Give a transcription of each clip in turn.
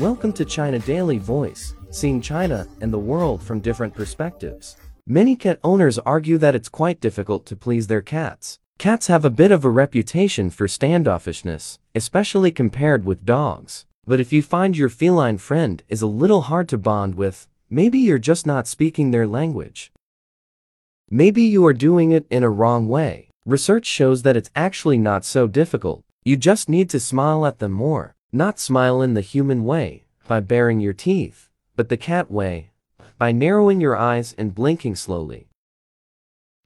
Welcome to China Daily Voice, seeing China and the world from different perspectives. Many cat owners argue that it's quite difficult to please their cats. Cats have a bit of a reputation for standoffishness, especially compared with dogs. But if you find your feline friend is a little hard to bond with, maybe you're just not speaking their language. Maybe you are doing it in a wrong way. Research shows that it's actually not so difficult. You just need to smile at them more. Not smile in the human way, by baring your teeth, but the cat way, by narrowing your eyes and blinking slowly.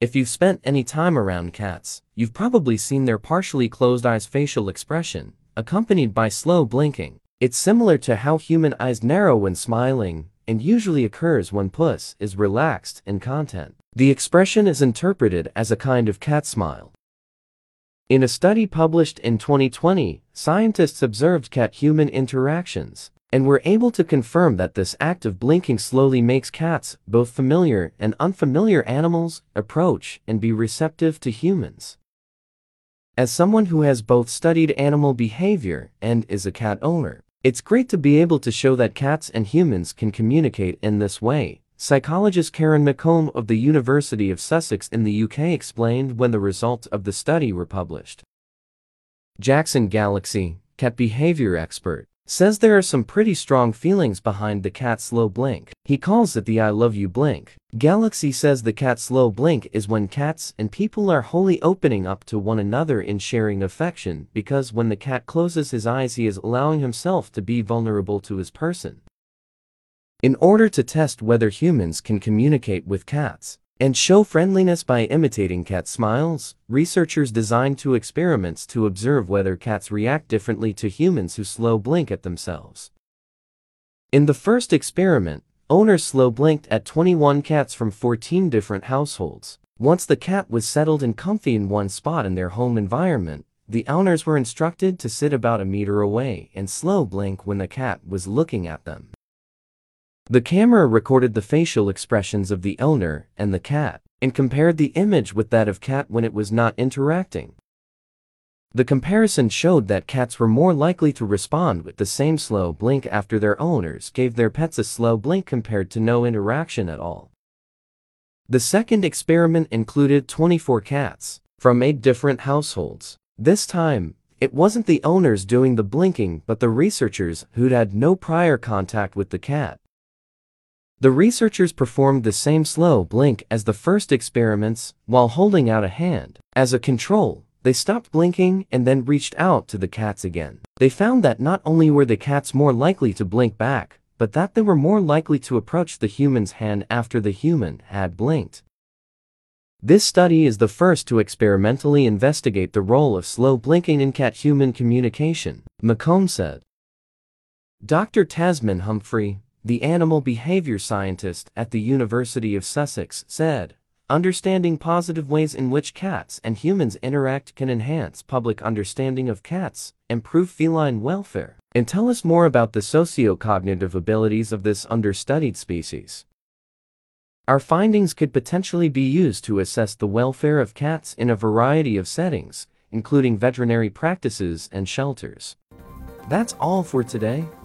If you've spent any time around cats, you've probably seen their partially closed eyes facial expression, accompanied by slow blinking. It's similar to how human eyes narrow when smiling, and usually occurs when puss is relaxed and content. The expression is interpreted as a kind of cat smile. In a study published in 2020, scientists observed cat-human interactions and were able to confirm that this act of blinking slowly makes cats, both familiar and unfamiliar animals, approach and be receptive to humans. As someone who has both studied animal behavior and is a cat owner, it's great to be able to show that cats and humans can communicate in this way, Psychologist Karen McComb of the University of Sussex in the UK explained when the results of the study were published. Jackson Galaxy, cat behavior expert, says there are some pretty strong feelings behind the cat's slow blink. He calls it the I love you blink. Galaxy says the cat's slow blink is when cats and people are wholly opening up to one another in sharing affection because when the cat closes his eyes he is allowing himself to be vulnerable to his person in order to test whether humans can communicate with cats and show friendliness by imitating cat smiles, researchers designed two experiments to observe whether cats react differently to humans who slow blink at themselves. In the first experiment, owners slow blinked at 21 cats from 14 different households. Once the cat was settled and comfy in one spot in their home environment, the owners were instructed to sit about a meter away and slow blink when the cat was looking at them. The camera recorded the facial expressions of the owner and the cat, and compared the image with that of cat when it was not interacting. The comparison showed that cats were more likely to respond with the same slow blink after their owners gave their pets a slow blink compared to no interaction at all. The second experiment included 24 cats from eight different households. This time, it wasn't the owners doing the blinking but the researchers who'd had no prior contact with the cat. The researchers performed the same slow blink as the first experiments while holding out a hand. As a control, they stopped blinking and then reached out to the cats again. They found that not only were the cats more likely to blink back, but that they were more likely to approach the human's hand after the human had blinked. This study is the first to experimentally investigate the role of slow blinking in cat-human communication, McComb said. Dr. Tasmin Humphrey, the animal behavior scientist at the University of Sussex, said, Understanding positive ways in which cats and humans interact can enhance public understanding of cats, improve feline welfare, and tell us more about the socio-cognitive abilities of this understudied species. Our findings could potentially be used to assess the welfare of cats in a variety of settings, including veterinary practices and shelters. That's all for today.